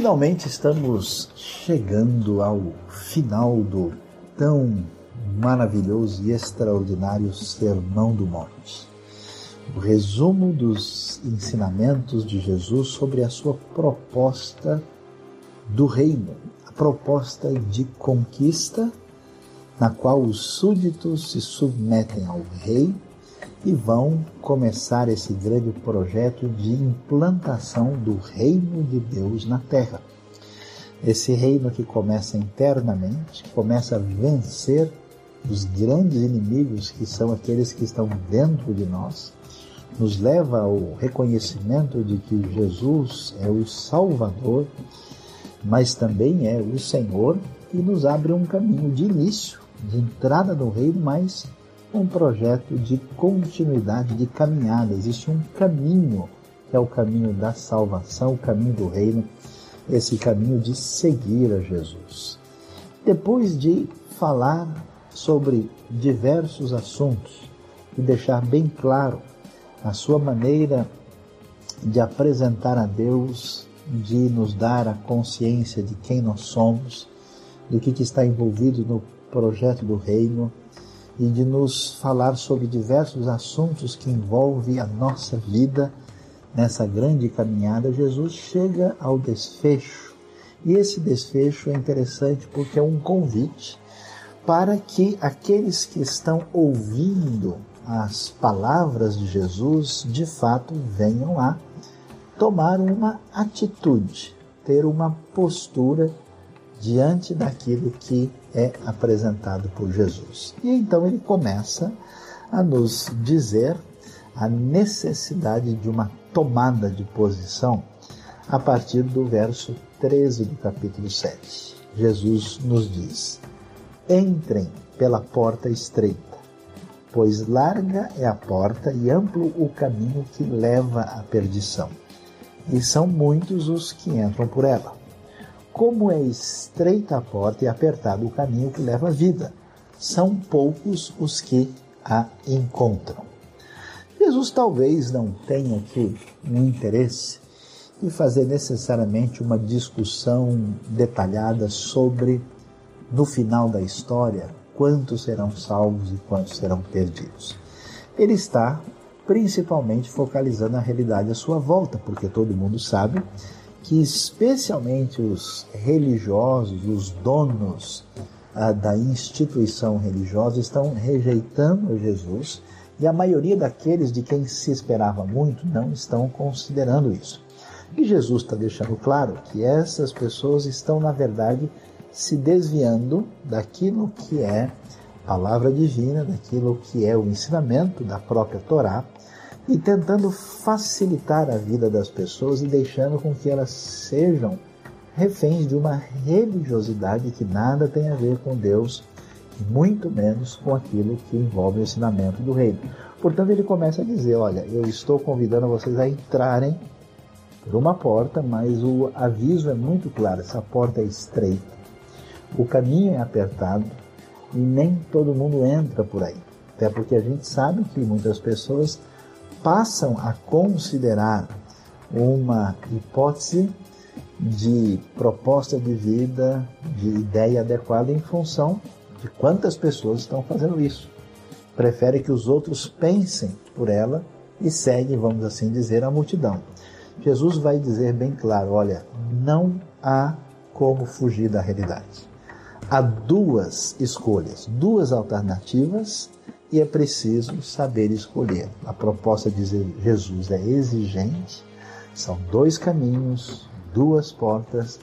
Finalmente estamos chegando ao final do tão maravilhoso e extraordinário Sermão do Monte. O resumo dos ensinamentos de Jesus sobre a sua proposta do reino, a proposta de conquista, na qual os súditos se submetem ao rei e vão começar esse grande projeto de implantação do reino de Deus na terra. Esse reino que começa internamente, começa a vencer os grandes inimigos que são aqueles que estão dentro de nós, nos leva ao reconhecimento de que Jesus é o Salvador, mas também é o Senhor e nos abre um caminho de início, de entrada no reino, mas um projeto de continuidade, de caminhada. Existe um caminho, que é o caminho da salvação, o caminho do reino, esse caminho de seguir a Jesus. Depois de falar sobre diversos assuntos e deixar bem claro a sua maneira de apresentar a Deus, de nos dar a consciência de quem nós somos, do que, está envolvido no projeto do reino, e de nos falar sobre diversos assuntos que envolvem a nossa vida nessa grande caminhada, Jesus chega ao desfecho. E esse desfecho é interessante porque é um convite para que aqueles que estão ouvindo as palavras de Jesus de fato venham a tomar uma atitude, ter uma postura diante daquilo que é apresentado por Jesus. E então ele começa a nos dizer a necessidade de uma tomada de posição a partir do verso 13 do capítulo 7. Jesus nos diz: Entrem pela porta estreita, pois larga é a porta e amplo o caminho que leva à perdição, e são muitos os que entram por ela como é estreita a porta e apertado o caminho que leva à vida, são poucos os que a encontram. Jesus talvez não tenha aqui um interesse de fazer necessariamente uma discussão detalhada sobre, no final da história, quantos serão salvos e quantos serão perdidos. Ele está principalmente focalizando a realidade à sua volta, porque todo mundo sabe que especialmente os religiosos, os donos ah, da instituição religiosa estão rejeitando Jesus e a maioria daqueles de quem se esperava muito não estão considerando isso. E Jesus está deixando claro que essas pessoas estão, na verdade, se desviando daquilo que é palavra divina, daquilo que é o ensinamento da própria Torá, e tentando facilitar a vida das pessoas e deixando com que elas sejam reféns de uma religiosidade que nada tem a ver com Deus, muito menos com aquilo que envolve o ensinamento do reino. Portanto, ele começa a dizer: Olha, eu estou convidando vocês a entrarem por uma porta, mas o aviso é muito claro: essa porta é estreita, o caminho é apertado e nem todo mundo entra por aí. Até porque a gente sabe que muitas pessoas passam a considerar uma hipótese de proposta de vida, de ideia adequada em função de quantas pessoas estão fazendo isso. Prefere que os outros pensem por ela e segue, vamos assim dizer, a multidão. Jesus vai dizer bem claro: olha, não há como fugir da realidade. Há duas escolhas, duas alternativas e é preciso saber escolher. A proposta de Jesus é exigente, são dois caminhos, duas portas,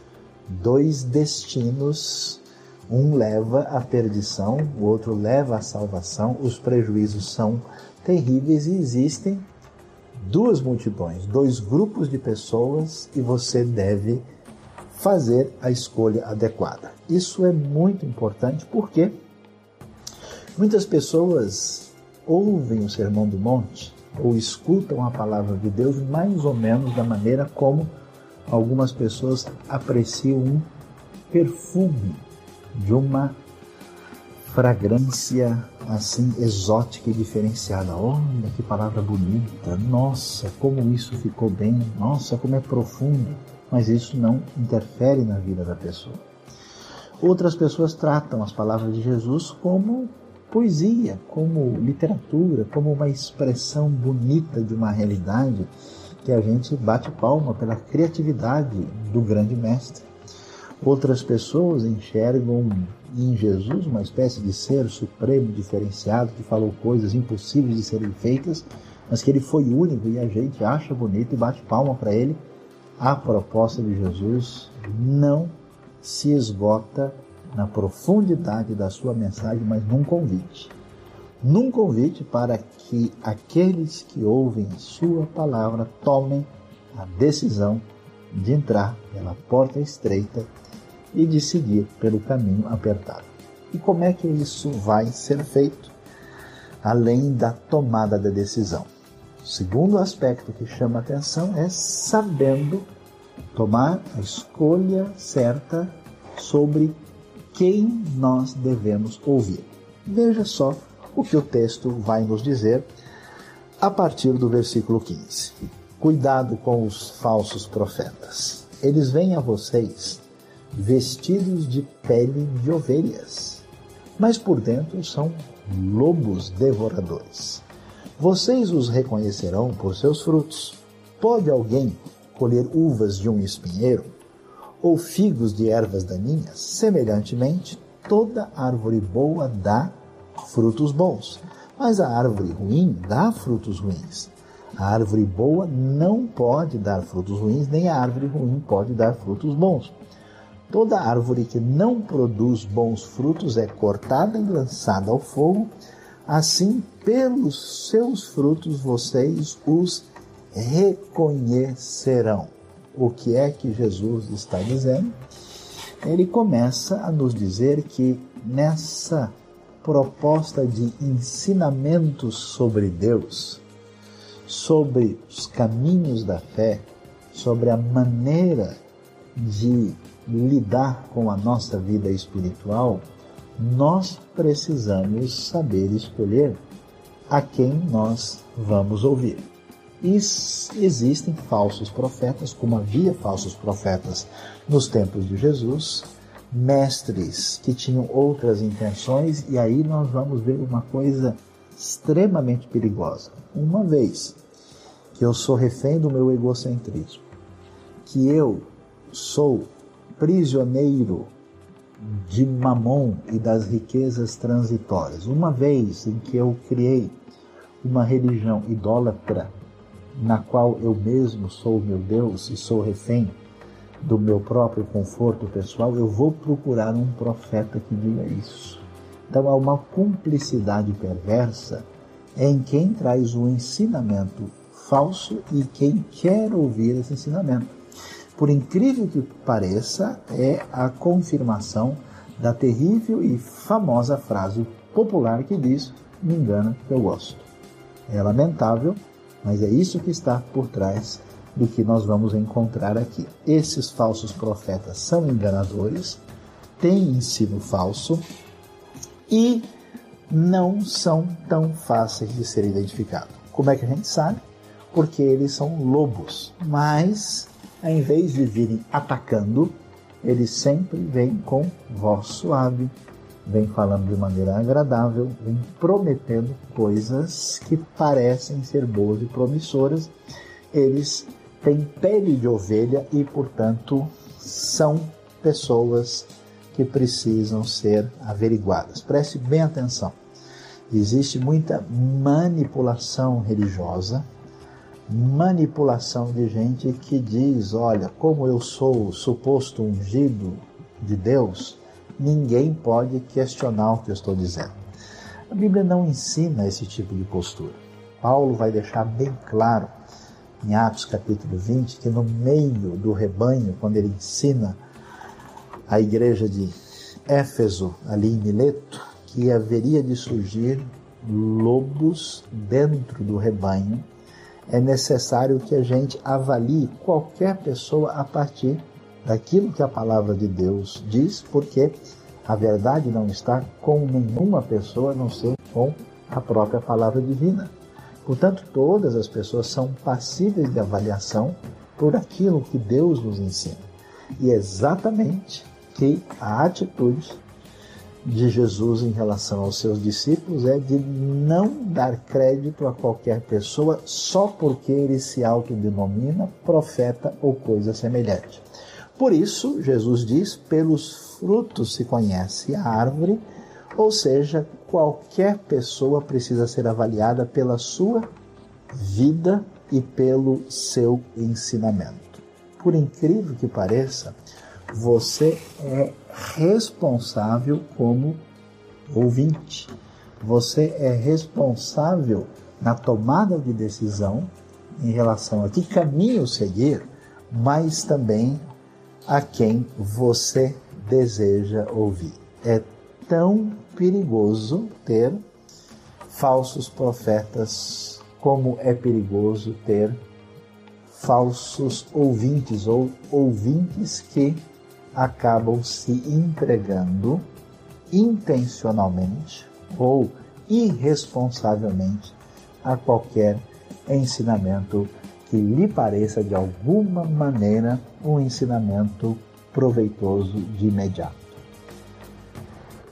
dois destinos. Um leva à perdição, o outro leva à salvação. Os prejuízos são terríveis e existem duas multidões, dois grupos de pessoas e você deve fazer a escolha adequada. Isso é muito importante porque Muitas pessoas ouvem o Sermão do Monte ou escutam a palavra de Deus mais ou menos da maneira como algumas pessoas apreciam um perfume de uma fragrância assim exótica e diferenciada. Olha que palavra bonita! Nossa, como isso ficou bem! Nossa, como é profundo! mas isso não interfere na vida da pessoa. Outras pessoas tratam as palavras de Jesus como poesia, como literatura, como uma expressão bonita de uma realidade que a gente bate palma pela criatividade do grande mestre. Outras pessoas enxergam em Jesus uma espécie de ser supremo, diferenciado, que falou coisas impossíveis de serem feitas, mas que ele foi único e a gente acha bonito e bate palma para ele. A proposta de Jesus não se esgota na profundidade da sua mensagem, mas num convite. Num convite para que aqueles que ouvem sua palavra tomem a decisão de entrar pela porta estreita e de seguir pelo caminho apertado. E como é que isso vai ser feito? Além da tomada da decisão. O segundo aspecto que chama atenção é sabendo tomar a escolha certa sobre quem nós devemos ouvir. Veja só o que o texto vai nos dizer a partir do versículo 15. Cuidado com os falsos profetas. Eles vêm a vocês vestidos de pele de ovelhas, mas por dentro são lobos devoradores. Vocês os reconhecerão por seus frutos. Pode alguém colher uvas de um espinheiro ou figos de ervas daninhas? Semelhantemente, toda árvore boa dá frutos bons, mas a árvore ruim dá frutos ruins. A árvore boa não pode dar frutos ruins, nem a árvore ruim pode dar frutos bons. Toda árvore que não produz bons frutos é cortada e lançada ao fogo. Assim, pelos seus frutos vocês os reconhecerão. O que é que Jesus está dizendo? Ele começa a nos dizer que nessa proposta de ensinamentos sobre Deus, sobre os caminhos da fé, sobre a maneira de lidar com a nossa vida espiritual, nós precisamos saber escolher a quem nós vamos ouvir. Existem falsos profetas, como havia falsos profetas nos tempos de Jesus, mestres que tinham outras intenções, e aí nós vamos ver uma coisa extremamente perigosa. Uma vez que eu sou refém do meu egocentrismo, que eu sou prisioneiro de Mamon e das riquezas transitórias. Uma vez em que eu criei uma religião idólatra, na qual eu mesmo sou meu Deus e sou refém do meu próprio conforto pessoal, eu vou procurar um profeta que diga isso. Então há uma cumplicidade perversa em quem traz um ensinamento falso e quem quer ouvir esse ensinamento por incrível que pareça, é a confirmação da terrível e famosa frase popular que diz: Me engana que eu gosto. É lamentável, mas é isso que está por trás do que nós vamos encontrar aqui. Esses falsos profetas são enganadores, têm ensino falso e não são tão fáceis de ser identificados. Como é que a gente sabe? Porque eles são lobos, mas em vez de virem atacando, eles sempre vêm com voz suave, vem falando de maneira agradável, vem prometendo coisas que parecem ser boas e promissoras. Eles têm pele de ovelha e, portanto, são pessoas que precisam ser averiguadas. Preste bem atenção. Existe muita manipulação religiosa manipulação de gente que diz: olha, como eu sou suposto ungido de Deus, ninguém pode questionar o que eu estou dizendo. A Bíblia não ensina esse tipo de postura. Paulo vai deixar bem claro em Atos capítulo 20 que no meio do rebanho, quando ele ensina a igreja de Éfeso, ali em Mileto, que haveria de surgir lobos dentro do rebanho é necessário que a gente avalie qualquer pessoa a partir daquilo que a palavra de Deus diz, porque a verdade não está com nenhuma pessoa a não ser com a própria palavra divina. Portanto, todas as pessoas são passíveis de avaliação por aquilo que Deus nos ensina. E é exatamente que a atitude de Jesus em relação aos seus discípulos é de não dar crédito a qualquer pessoa só porque ele se autodenomina profeta ou coisa semelhante. Por isso, Jesus diz: pelos frutos se conhece a árvore, ou seja, qualquer pessoa precisa ser avaliada pela sua vida e pelo seu ensinamento. Por incrível que pareça, você é responsável como ouvinte. Você é responsável na tomada de decisão em relação a que caminho seguir, mas também a quem você deseja ouvir. É tão perigoso ter falsos profetas como é perigoso ter falsos ouvintes ou ouvintes que acabam se entregando intencionalmente ou irresponsavelmente a qualquer ensinamento que lhe pareça de alguma maneira um ensinamento proveitoso de imediato.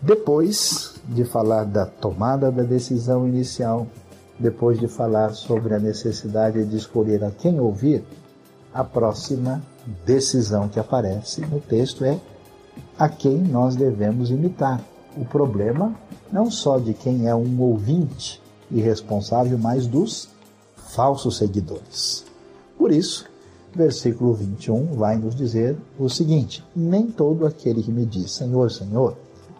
Depois de falar da tomada da decisão inicial, depois de falar sobre a necessidade de escolher a quem ouvir, a próxima decisão que aparece no texto é a quem nós devemos imitar. O problema não só de quem é um ouvinte irresponsável, mas dos falsos seguidores. Por isso, versículo 21 vai nos dizer o seguinte: Nem todo aquele que me diz Senhor, Senhor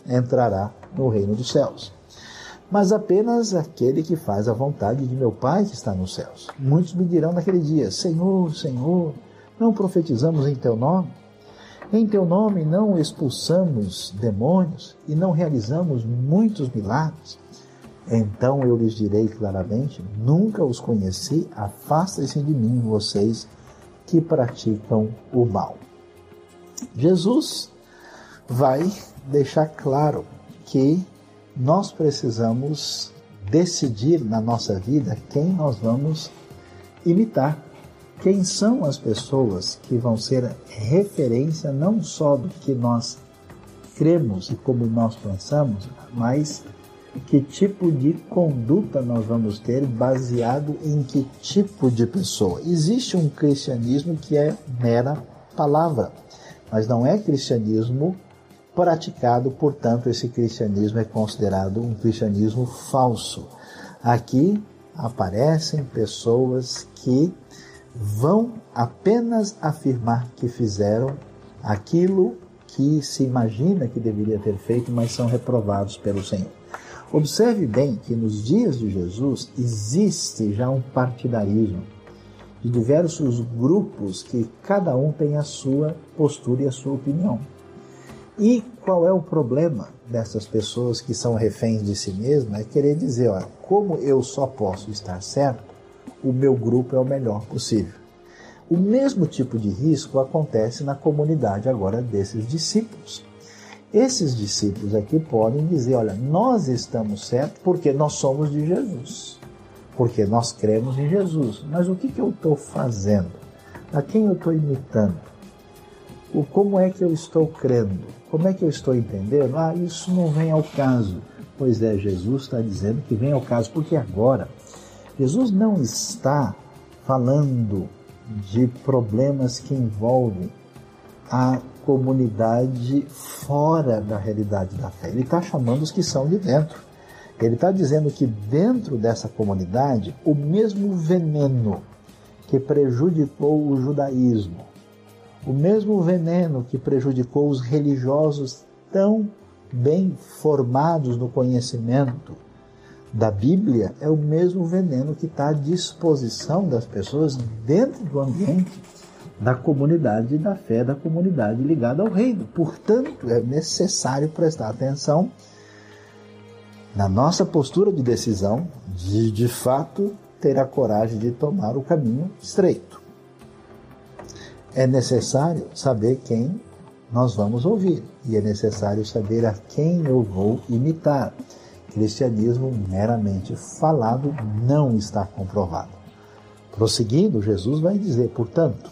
entrará no reino dos céus, mas apenas aquele que faz a vontade de meu Pai que está nos céus. Muitos me dirão naquele dia: Senhor, Senhor, não profetizamos em teu nome? Em teu nome não expulsamos demônios e não realizamos muitos milagres? Então eu lhes direi claramente: nunca os conheci, afastem-se de mim, vocês que praticam o mal. Jesus vai deixar claro que nós precisamos decidir na nossa vida quem nós vamos imitar. Quem são as pessoas que vão ser referência não só do que nós cremos e como nós pensamos, mas que tipo de conduta nós vamos ter baseado em que tipo de pessoa. Existe um cristianismo que é mera palavra, mas não é cristianismo praticado, portanto, esse cristianismo é considerado um cristianismo falso. Aqui aparecem pessoas que vão apenas afirmar que fizeram aquilo que se imagina que deveria ter feito, mas são reprovados pelo Senhor. Observe bem que nos dias de Jesus existe já um partidarismo de diversos grupos que cada um tem a sua postura e a sua opinião. E qual é o problema dessas pessoas que são reféns de si mesmas? É querer dizer, olha, como eu só posso estar certo, o meu grupo é o melhor possível. O mesmo tipo de risco acontece na comunidade agora desses discípulos. Esses discípulos aqui podem dizer: olha, nós estamos certos porque nós somos de Jesus, porque nós cremos em Jesus. Mas o que, que eu estou fazendo? A quem eu estou imitando? O como é que eu estou crendo? Como é que eu estou entendendo? Ah, isso não vem ao caso. Pois é, Jesus está dizendo que vem ao caso, porque agora Jesus não está falando de problemas que envolvem a comunidade fora da realidade da fé. Ele está chamando os que são de dentro. Ele está dizendo que dentro dessa comunidade, o mesmo veneno que prejudicou o judaísmo, o mesmo veneno que prejudicou os religiosos tão bem formados no conhecimento da Bíblia é o mesmo veneno que está à disposição das pessoas dentro do ambiente da comunidade da fé, da comunidade ligada ao reino. Portanto, é necessário prestar atenção na nossa postura de decisão, de de fato ter a coragem de tomar o caminho estreito é necessário saber quem nós vamos ouvir e é necessário saber a quem eu vou imitar. Cristianismo meramente falado não está comprovado. Prosseguindo, Jesus vai dizer, portanto,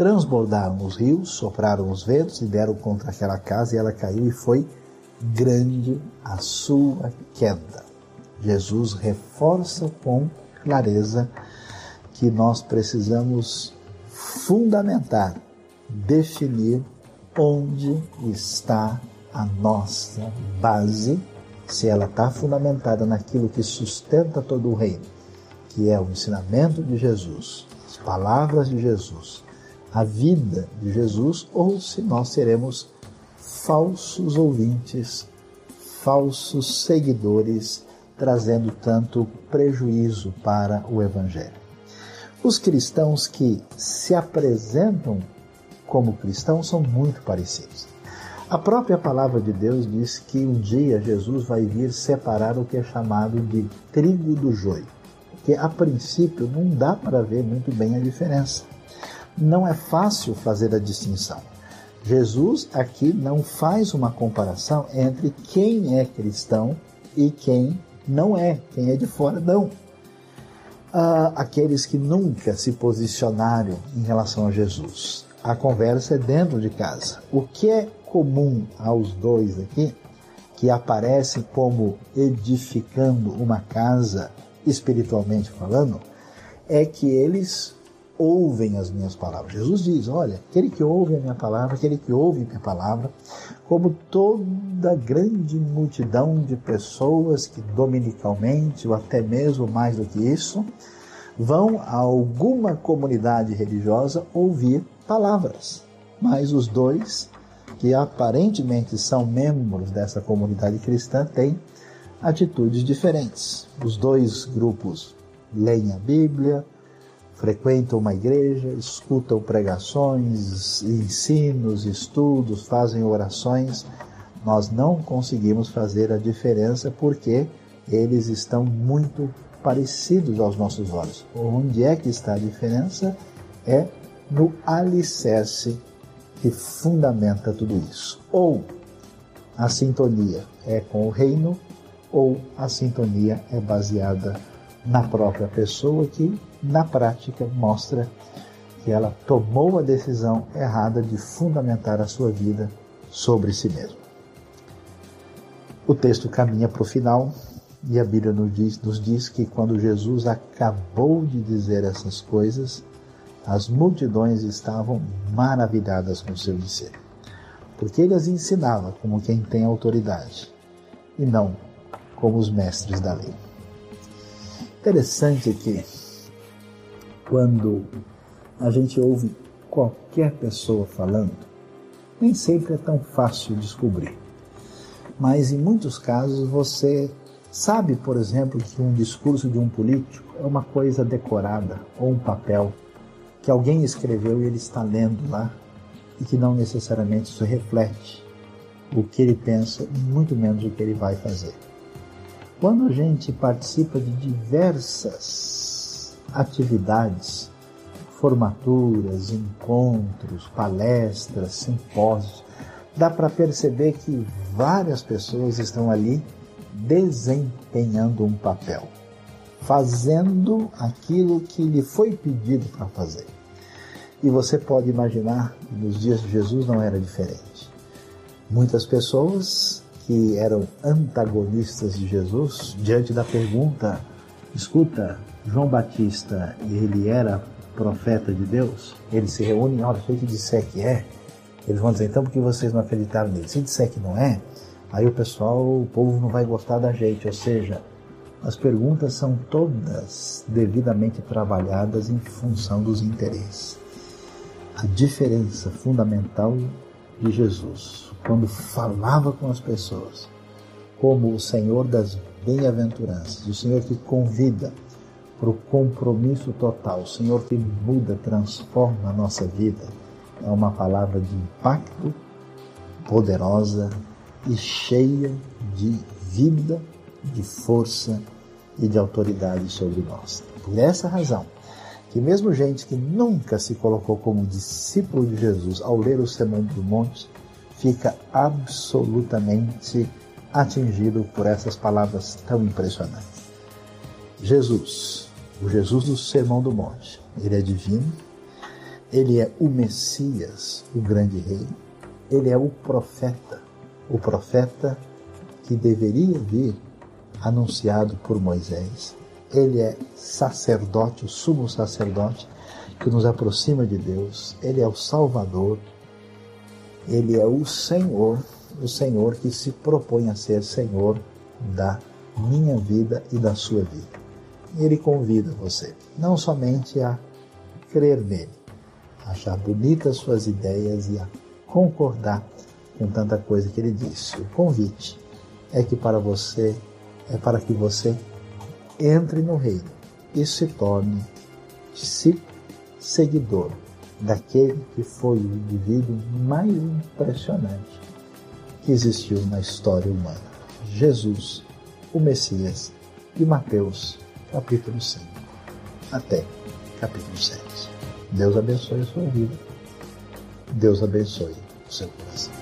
transbordaram os rios, sopraram os ventos e deram contra aquela casa e ela caiu e foi grande a sua queda. Jesus reforça com clareza que nós precisamos fundamentar, definir onde está a nossa base, se ela está fundamentada naquilo que sustenta todo o reino, que é o ensinamento de Jesus, as palavras de Jesus, a vida de Jesus, ou se nós seremos falsos ouvintes, falsos seguidores, trazendo tanto prejuízo para o Evangelho. Os cristãos que se apresentam como cristãos são muito parecidos. A própria palavra de Deus diz que um dia Jesus vai vir separar o que é chamado de trigo do joio, que a princípio não dá para ver muito bem a diferença. Não é fácil fazer a distinção. Jesus aqui não faz uma comparação entre quem é cristão e quem não é, quem é de fora não ah, aqueles que nunca se posicionaram em relação a Jesus. A conversa é dentro de casa. O que é comum aos dois aqui, que aparecem como edificando uma casa, espiritualmente falando, é que eles ouvem as minhas palavras. Jesus diz: Olha, aquele que ouve a minha palavra, aquele que ouve a minha palavra, como toda grande multidão de pessoas que dominicalmente, ou até mesmo mais do que isso, vão a alguma comunidade religiosa ouvir palavras. Mas os dois, que aparentemente são membros dessa comunidade cristã, têm atitudes diferentes. Os dois grupos leem a Bíblia, frequentam uma igreja, escutam pregações, ensinos, estudos, fazem orações, nós não conseguimos fazer a diferença porque eles estão muito parecidos aos nossos olhos. Onde é que está a diferença? É no alicerce que fundamenta tudo isso. Ou a sintonia é com o reino, ou a sintonia é baseada na própria pessoa que na prática mostra que ela tomou a decisão errada de fundamentar a sua vida sobre si mesmo. O texto caminha para o final e a Bíblia nos diz, nos diz que quando Jesus acabou de dizer essas coisas, as multidões estavam maravilhadas com seu ensino, porque ele as ensinava como quem tem autoridade e não como os mestres da lei. Interessante que quando a gente ouve qualquer pessoa falando, nem sempre é tão fácil descobrir. Mas em muitos casos você sabe, por exemplo, que um discurso de um político é uma coisa decorada ou um papel que alguém escreveu e ele está lendo lá e que não necessariamente isso reflete o que ele pensa, muito menos o que ele vai fazer. Quando a gente participa de diversas atividades, formaturas, encontros, palestras, simpósios, dá para perceber que várias pessoas estão ali desempenhando um papel, fazendo aquilo que lhe foi pedido para fazer. E você pode imaginar nos dias de Jesus não era diferente. Muitas pessoas que eram antagonistas de Jesus, diante da pergunta: escuta, João Batista, ele era profeta de Deus, eles se reúnem, olha, se ele disser que é, eles vão dizer, então por que vocês não acreditaram nele? Se disser que não é, aí o pessoal, o povo não vai gostar da gente, ou seja, as perguntas são todas devidamente trabalhadas em função dos interesses. A diferença fundamental de Jesus, quando falava com as pessoas, como o Senhor das bem-aventuranças, o Senhor que convida para o compromisso total. O Senhor que muda, transforma a nossa vida. É uma palavra de impacto, poderosa e cheia de vida, de força e de autoridade sobre nós. Por essa razão, que mesmo gente que nunca se colocou como discípulo de Jesus ao ler o Sermão do Monte, fica absolutamente atingido por essas palavras tão impressionantes. Jesus, o Jesus do Sermão do Monte, ele é divino, ele é o Messias, o grande rei, ele é o profeta, o profeta que deveria vir anunciado por Moisés. Ele é sacerdote, o sumo sacerdote que nos aproxima de Deus. Ele é o Salvador. Ele é o Senhor, o Senhor que se propõe a ser Senhor da minha vida e da sua vida. Ele convida você não somente a crer nele, a achar bonitas suas ideias e a concordar com tanta coisa que ele disse. O convite é que para você é para que você entre no reino e se torne seguidor daquele que foi o indivíduo mais impressionante que existiu na história humana. Jesus, o Messias, de Mateus, capítulo 5, até capítulo 7. Deus abençoe a sua vida. Deus abençoe o seu coração.